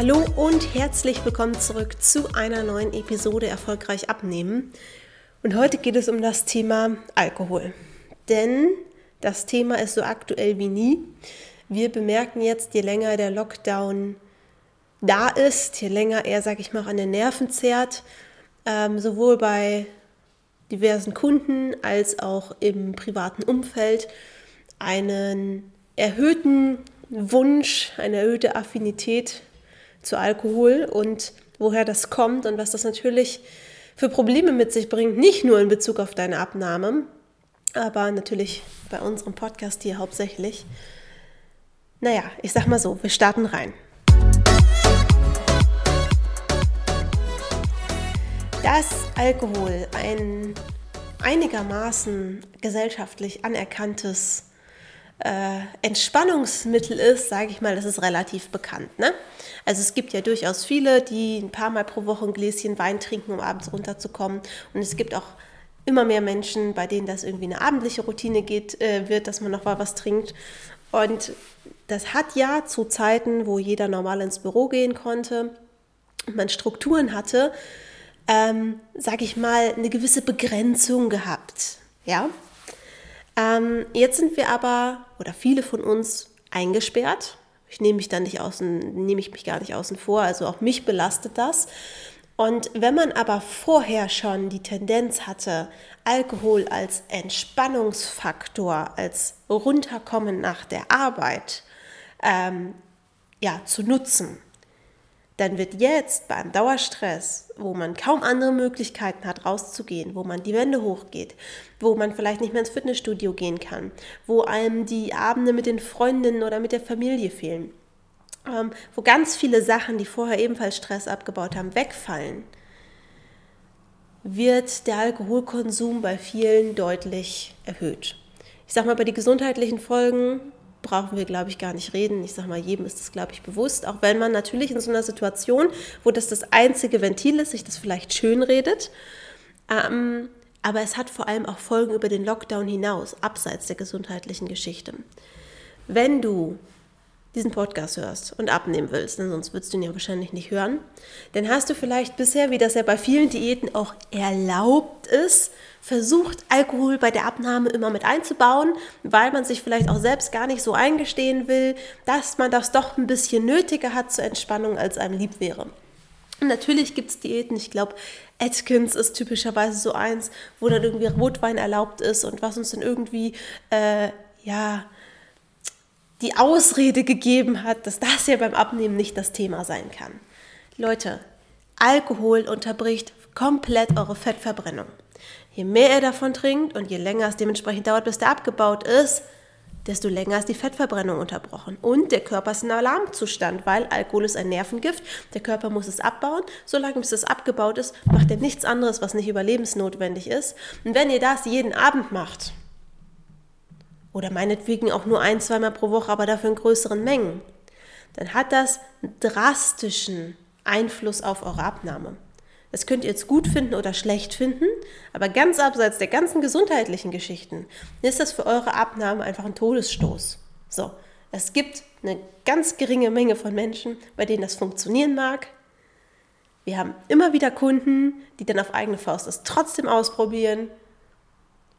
Hallo und herzlich willkommen zurück zu einer neuen Episode Erfolgreich abnehmen. Und heute geht es um das Thema Alkohol. Denn das Thema ist so aktuell wie nie. Wir bemerken jetzt, je länger der Lockdown da ist, je länger er, sag ich mal, an den Nerven zerrt, ähm, sowohl bei diversen Kunden als auch im privaten Umfeld, einen erhöhten Wunsch, eine erhöhte Affinität zu Alkohol und woher das kommt und was das natürlich für Probleme mit sich bringt, nicht nur in Bezug auf deine Abnahme, aber natürlich bei unserem Podcast hier hauptsächlich. Naja, ich sag mal so, wir starten rein. Dass Alkohol ein einigermaßen gesellschaftlich anerkanntes äh, Entspannungsmittel ist, sage ich mal, das ist relativ bekannt. Ne? Also es gibt ja durchaus viele, die ein paar Mal pro Woche ein Gläschen Wein trinken, um abends runterzukommen. Und es gibt auch immer mehr Menschen, bei denen das irgendwie eine abendliche Routine geht, äh, wird, dass man noch mal was trinkt. Und das hat ja zu Zeiten, wo jeder normal ins Büro gehen konnte und man Strukturen hatte, ähm, sage ich mal, eine gewisse Begrenzung gehabt. Ja, ähm, jetzt sind wir aber, oder viele von uns, eingesperrt. Ich nehme mich da nicht außen, nehme ich mich gar nicht außen vor, also auch mich belastet das. Und wenn man aber vorher schon die Tendenz hatte, Alkohol als Entspannungsfaktor, als Runterkommen nach der Arbeit ähm, ja, zu nutzen, dann wird jetzt beim Dauerstress, wo man kaum andere Möglichkeiten hat, rauszugehen, wo man die Wände hochgeht, wo man vielleicht nicht mehr ins Fitnessstudio gehen kann, wo einem die Abende mit den Freundinnen oder mit der Familie fehlen, ähm, wo ganz viele Sachen, die vorher ebenfalls Stress abgebaut haben, wegfallen, wird der Alkoholkonsum bei vielen deutlich erhöht. Ich sage mal, bei den gesundheitlichen Folgen brauchen wir, glaube ich, gar nicht reden. Ich sage mal, jedem ist das, glaube ich, bewusst. Auch wenn man natürlich in so einer Situation, wo das das einzige Ventil ist, sich das vielleicht schön redet. Ähm, aber es hat vor allem auch Folgen über den Lockdown hinaus, abseits der gesundheitlichen Geschichte. Wenn du diesen Podcast hörst und abnehmen willst, denn sonst würdest du ihn ja wahrscheinlich nicht hören, dann hast du vielleicht bisher, wie das ja bei vielen Diäten auch erlaubt ist, versucht, Alkohol bei der Abnahme immer mit einzubauen, weil man sich vielleicht auch selbst gar nicht so eingestehen will, dass man das doch ein bisschen nötiger hat zur Entspannung, als einem lieb wäre. Natürlich gibt es Diäten, ich glaube, Atkins ist typischerweise so eins, wo dann irgendwie Rotwein erlaubt ist und was uns dann irgendwie, äh, ja, die Ausrede gegeben hat, dass das ja beim Abnehmen nicht das Thema sein kann. Leute, Alkohol unterbricht komplett eure Fettverbrennung. Je mehr ihr davon trinkt und je länger es dementsprechend dauert, bis der abgebaut ist, desto länger ist die Fettverbrennung unterbrochen. Und der Körper ist in Alarmzustand, weil Alkohol ist ein Nervengift. Der Körper muss es abbauen. Solange bis es abgebaut ist, macht er nichts anderes, was nicht überlebensnotwendig ist. Und wenn ihr das jeden Abend macht, oder meinetwegen auch nur ein, zweimal pro Woche, aber dafür in größeren Mengen, dann hat das einen drastischen Einfluss auf eure Abnahme. Das könnt ihr jetzt gut finden oder schlecht finden, aber ganz abseits der ganzen gesundheitlichen Geschichten ist das für eure Abnahme einfach ein Todesstoß. So, es gibt eine ganz geringe Menge von Menschen, bei denen das funktionieren mag. Wir haben immer wieder Kunden, die dann auf eigene Faust das trotzdem ausprobieren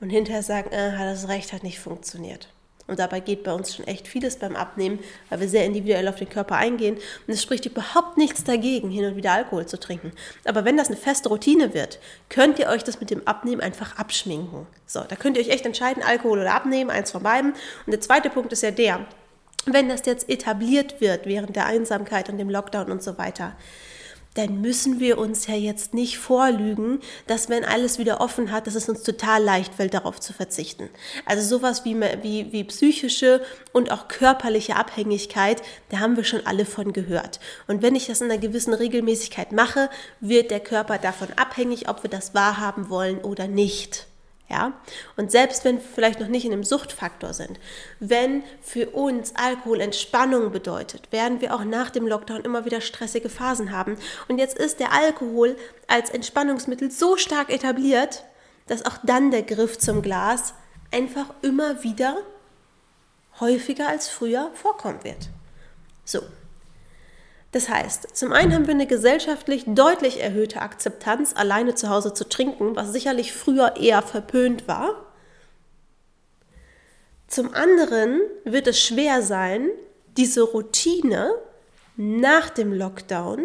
und hinterher sagen, äh, das Recht hat nicht funktioniert. Und dabei geht bei uns schon echt vieles beim Abnehmen, weil wir sehr individuell auf den Körper eingehen. Und es spricht überhaupt nichts dagegen, hin und wieder Alkohol zu trinken. Aber wenn das eine feste Routine wird, könnt ihr euch das mit dem Abnehmen einfach abschminken. So, da könnt ihr euch echt entscheiden, Alkohol oder Abnehmen, eins von beiden. Und der zweite Punkt ist ja der, wenn das jetzt etabliert wird während der Einsamkeit und dem Lockdown und so weiter, dann müssen wir uns ja jetzt nicht vorlügen, dass wenn alles wieder offen hat, dass es uns total leicht fällt, darauf zu verzichten. Also sowas wie, wie, wie psychische und auch körperliche Abhängigkeit, da haben wir schon alle von gehört. Und wenn ich das in einer gewissen Regelmäßigkeit mache, wird der Körper davon abhängig, ob wir das wahrhaben wollen oder nicht. Ja? Und selbst wenn wir vielleicht noch nicht in einem Suchtfaktor sind, wenn für uns Alkohol Entspannung bedeutet, werden wir auch nach dem Lockdown immer wieder stressige Phasen haben. Und jetzt ist der Alkohol als Entspannungsmittel so stark etabliert, dass auch dann der Griff zum Glas einfach immer wieder häufiger als früher vorkommen wird. So. Das heißt, zum einen haben wir eine gesellschaftlich deutlich erhöhte Akzeptanz, alleine zu Hause zu trinken, was sicherlich früher eher verpönt war. Zum anderen wird es schwer sein, diese Routine nach dem Lockdown,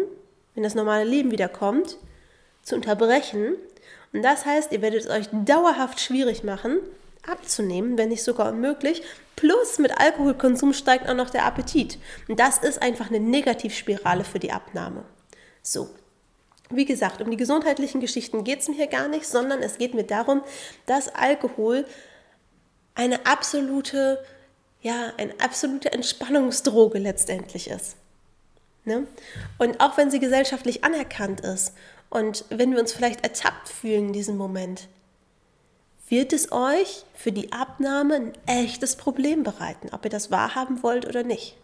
wenn das normale Leben wieder kommt, zu unterbrechen. Und das heißt, ihr werdet es euch dauerhaft schwierig machen, abzunehmen, wenn nicht sogar unmöglich. Plus mit Alkoholkonsum steigt auch noch der Appetit. Und das ist einfach eine Negativspirale für die Abnahme. So. Wie gesagt, um die gesundheitlichen Geschichten geht es mir hier gar nicht, sondern es geht mir darum, dass Alkohol eine absolute, ja, eine absolute Entspannungsdroge letztendlich ist. Ne? Und auch wenn sie gesellschaftlich anerkannt ist und wenn wir uns vielleicht ertappt fühlen in diesem Moment, wird es euch für die Abnahme ein echtes Problem bereiten, ob ihr das wahrhaben wollt oder nicht.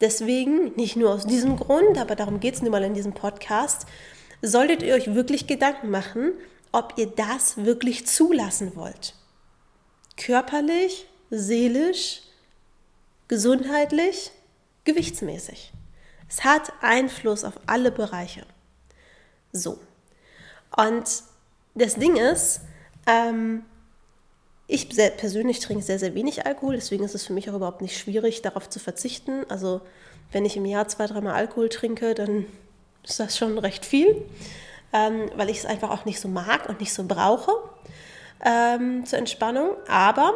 Deswegen, nicht nur aus diesem Grund, aber darum geht es nun mal in diesem Podcast, solltet ihr euch wirklich Gedanken machen, ob ihr das wirklich zulassen wollt. Körperlich, seelisch, gesundheitlich, gewichtsmäßig. Es hat Einfluss auf alle Bereiche. So. Und das Ding ist, ähm, ich persönlich trinke sehr, sehr wenig Alkohol, deswegen ist es für mich auch überhaupt nicht schwierig, darauf zu verzichten. Also wenn ich im Jahr zwei, dreimal Alkohol trinke, dann ist das schon recht viel, ähm, weil ich es einfach auch nicht so mag und nicht so brauche ähm, zur Entspannung. Aber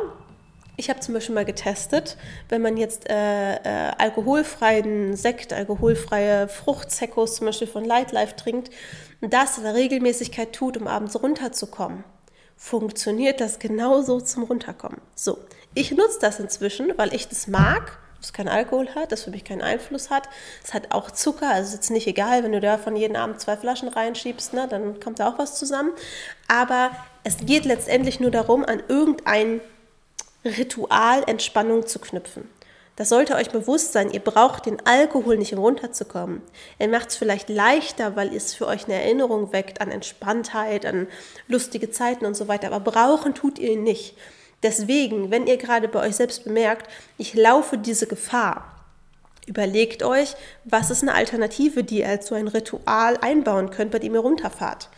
ich habe zum Beispiel mal getestet, wenn man jetzt äh, äh, alkoholfreien Sekt, alkoholfreie Fruchtsekos zum Beispiel von Lightlife trinkt und das in der Regelmäßigkeit tut, um abends runterzukommen funktioniert das genauso zum Runterkommen. So, ich nutze das inzwischen, weil ich das mag, das kein Alkohol hat, das für mich keinen Einfluss hat. Es hat auch Zucker, also ist jetzt nicht egal, wenn du davon jeden Abend zwei Flaschen reinschiebst, ne, dann kommt da auch was zusammen. Aber es geht letztendlich nur darum, an irgendein Ritual Entspannung zu knüpfen. Das sollte euch bewusst sein, ihr braucht den Alkohol nicht, um runterzukommen. Er macht es vielleicht leichter, weil es für euch eine Erinnerung weckt an Entspanntheit, an lustige Zeiten und so weiter. Aber brauchen tut ihr ihn nicht. Deswegen, wenn ihr gerade bei euch selbst bemerkt, ich laufe diese Gefahr, überlegt euch, was ist eine Alternative, die ihr als so ein Ritual einbauen könnt, bei dem ihr runterfahrt.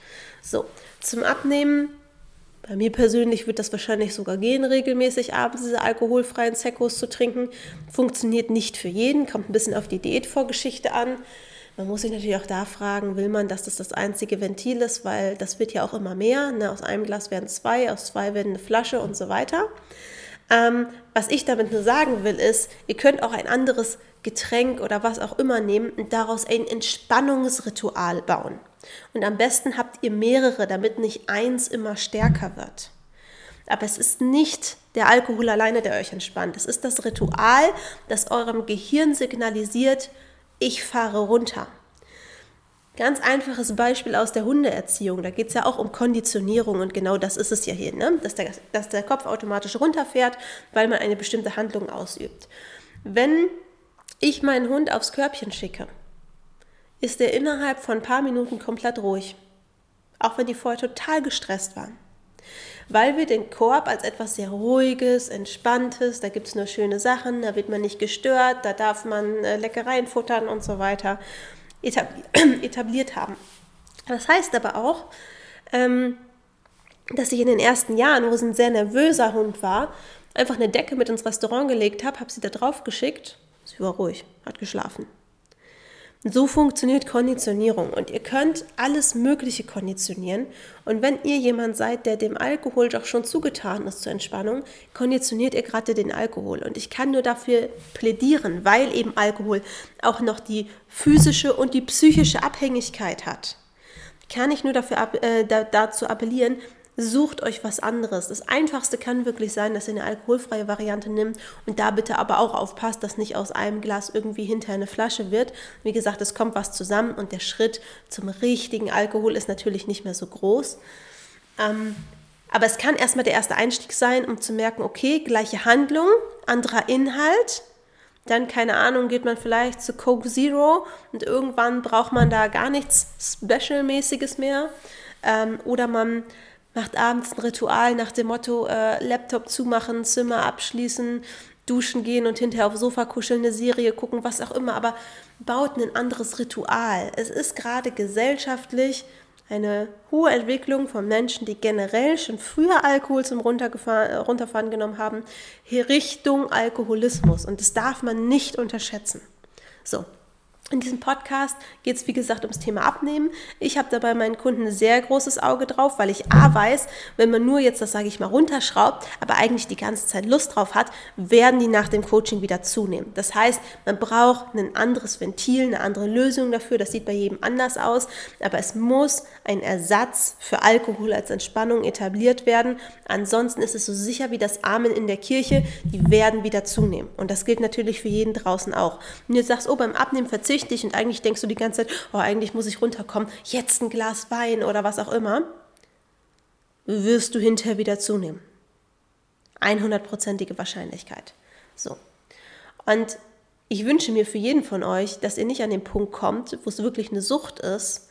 So, zum Abnehmen bei mir persönlich wird das wahrscheinlich sogar gehen, regelmäßig abends diese alkoholfreien Sekos zu trinken. Funktioniert nicht für jeden, kommt ein bisschen auf die Diätvorgeschichte an. Man muss sich natürlich auch da fragen, will man, dass das das einzige Ventil ist, weil das wird ja auch immer mehr. Ne? Aus einem Glas werden zwei, aus zwei werden eine Flasche und so weiter. Ähm, was ich damit nur sagen will, ist, ihr könnt auch ein anderes Getränk oder was auch immer nehmen und daraus ein Entspannungsritual bauen. Und am besten habt ihr mehrere, damit nicht eins immer stärker wird. Aber es ist nicht der Alkohol alleine, der euch entspannt. Es ist das Ritual, das eurem Gehirn signalisiert, ich fahre runter. Ganz einfaches Beispiel aus der Hundeerziehung. Da geht es ja auch um Konditionierung und genau das ist es ja hier, ne? dass, der, dass der Kopf automatisch runterfährt, weil man eine bestimmte Handlung ausübt. Wenn ich meinen Hund aufs Körbchen schicke, ist er innerhalb von ein paar Minuten komplett ruhig. Auch wenn die vorher total gestresst waren. Weil wir den Korb als etwas sehr Ruhiges, Entspanntes, da gibt es nur schöne Sachen, da wird man nicht gestört, da darf man äh, Leckereien futtern und so weiter, etabliert haben. Das heißt aber auch, ähm, dass ich in den ersten Jahren, wo es ein sehr nervöser Hund war, einfach eine Decke mit ins Restaurant gelegt habe, habe sie da drauf geschickt, sie war ruhig, hat geschlafen. So funktioniert Konditionierung und ihr könnt alles Mögliche konditionieren. Und wenn ihr jemand seid, der dem Alkohol doch schon zugetan ist zur Entspannung, konditioniert ihr gerade den Alkohol. Und ich kann nur dafür plädieren, weil eben Alkohol auch noch die physische und die psychische Abhängigkeit hat. Kann ich nur dafür, äh, dazu appellieren, sucht euch was anderes. Das Einfachste kann wirklich sein, dass ihr eine alkoholfreie Variante nimmt und da bitte aber auch aufpasst, dass nicht aus einem Glas irgendwie hinter eine Flasche wird. Wie gesagt, es kommt was zusammen und der Schritt zum richtigen Alkohol ist natürlich nicht mehr so groß. Ähm, aber es kann erstmal der erste Einstieg sein, um zu merken, okay, gleiche Handlung, anderer Inhalt. Dann, keine Ahnung, geht man vielleicht zu Coke Zero und irgendwann braucht man da gar nichts Special-mäßiges mehr. Ähm, oder man macht abends ein Ritual nach dem Motto äh, Laptop zumachen, Zimmer abschließen, duschen gehen und hinterher aufs Sofa kuscheln, eine Serie gucken, was auch immer, aber baut ein anderes Ritual. Es ist gerade gesellschaftlich eine hohe Entwicklung von Menschen, die generell schon früher Alkohol zum Runterfahren genommen haben, Richtung Alkoholismus. Und das darf man nicht unterschätzen. So, in diesem Podcast geht es, wie gesagt, ums Thema Abnehmen. Ich habe dabei meinen Kunden ein sehr großes Auge drauf, weil ich A weiß, wenn man nur jetzt, das sage ich mal, runterschraubt, aber eigentlich die ganze Zeit Lust drauf hat, werden die nach dem Coaching wieder zunehmen. Das heißt, man braucht ein anderes Ventil, eine andere Lösung dafür. Das sieht bei jedem anders aus, aber es muss ein Ersatz für Alkohol als Entspannung etabliert werden. Ansonsten ist es so sicher wie das Amen in der Kirche, die werden wieder zunehmen. Und das gilt natürlich für jeden draußen auch. Und jetzt sagst, oh, beim Abnehmen verzichten süchtig und eigentlich denkst du die ganze Zeit, oh, eigentlich muss ich runterkommen, jetzt ein Glas Wein oder was auch immer, wirst du hinterher wieder zunehmen. 100%ige Wahrscheinlichkeit. So. Und ich wünsche mir für jeden von euch, dass ihr nicht an den Punkt kommt, wo es wirklich eine Sucht ist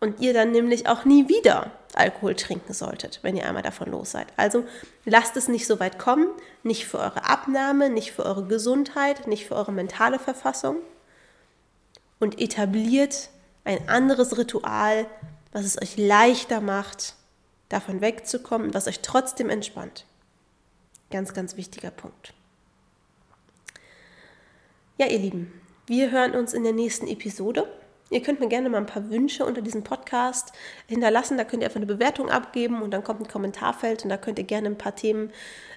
und ihr dann nämlich auch nie wieder Alkohol trinken solltet, wenn ihr einmal davon los seid. Also lasst es nicht so weit kommen, nicht für eure Abnahme, nicht für eure Gesundheit, nicht für eure mentale Verfassung und etabliert ein anderes Ritual, was es euch leichter macht, davon wegzukommen, was euch trotzdem entspannt. Ganz, ganz wichtiger Punkt. Ja, ihr Lieben, wir hören uns in der nächsten Episode. Ihr könnt mir gerne mal ein paar Wünsche unter diesem Podcast hinterlassen. Da könnt ihr einfach eine Bewertung abgeben und dann kommt ein Kommentarfeld und da könnt ihr gerne ein paar Themen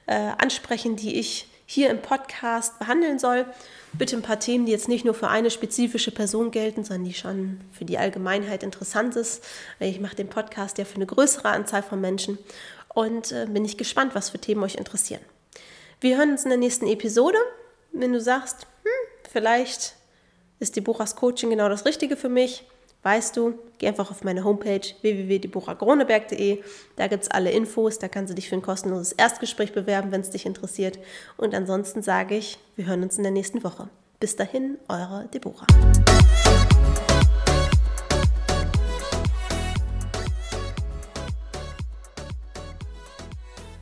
äh, ansprechen, die ich hier im Podcast behandeln soll. Bitte ein paar Themen, die jetzt nicht nur für eine spezifische Person gelten, sondern die schon für die Allgemeinheit interessant ist. Ich mache den Podcast ja für eine größere Anzahl von Menschen und äh, bin ich gespannt, was für Themen euch interessieren. Wir hören uns in der nächsten Episode. Wenn du sagst, hm, vielleicht ist die Buchers Coaching genau das Richtige für mich, weißt du, geh einfach auf meine Homepage www.diebuchagroneberg.de. Da gibt es alle Infos, da kannst du dich für ein kostenloses Erstgespräch bewerben, wenn es dich interessiert. Und ansonsten sage ich, wir hören uns in der nächsten Woche. Bis dahin, eure Deborah.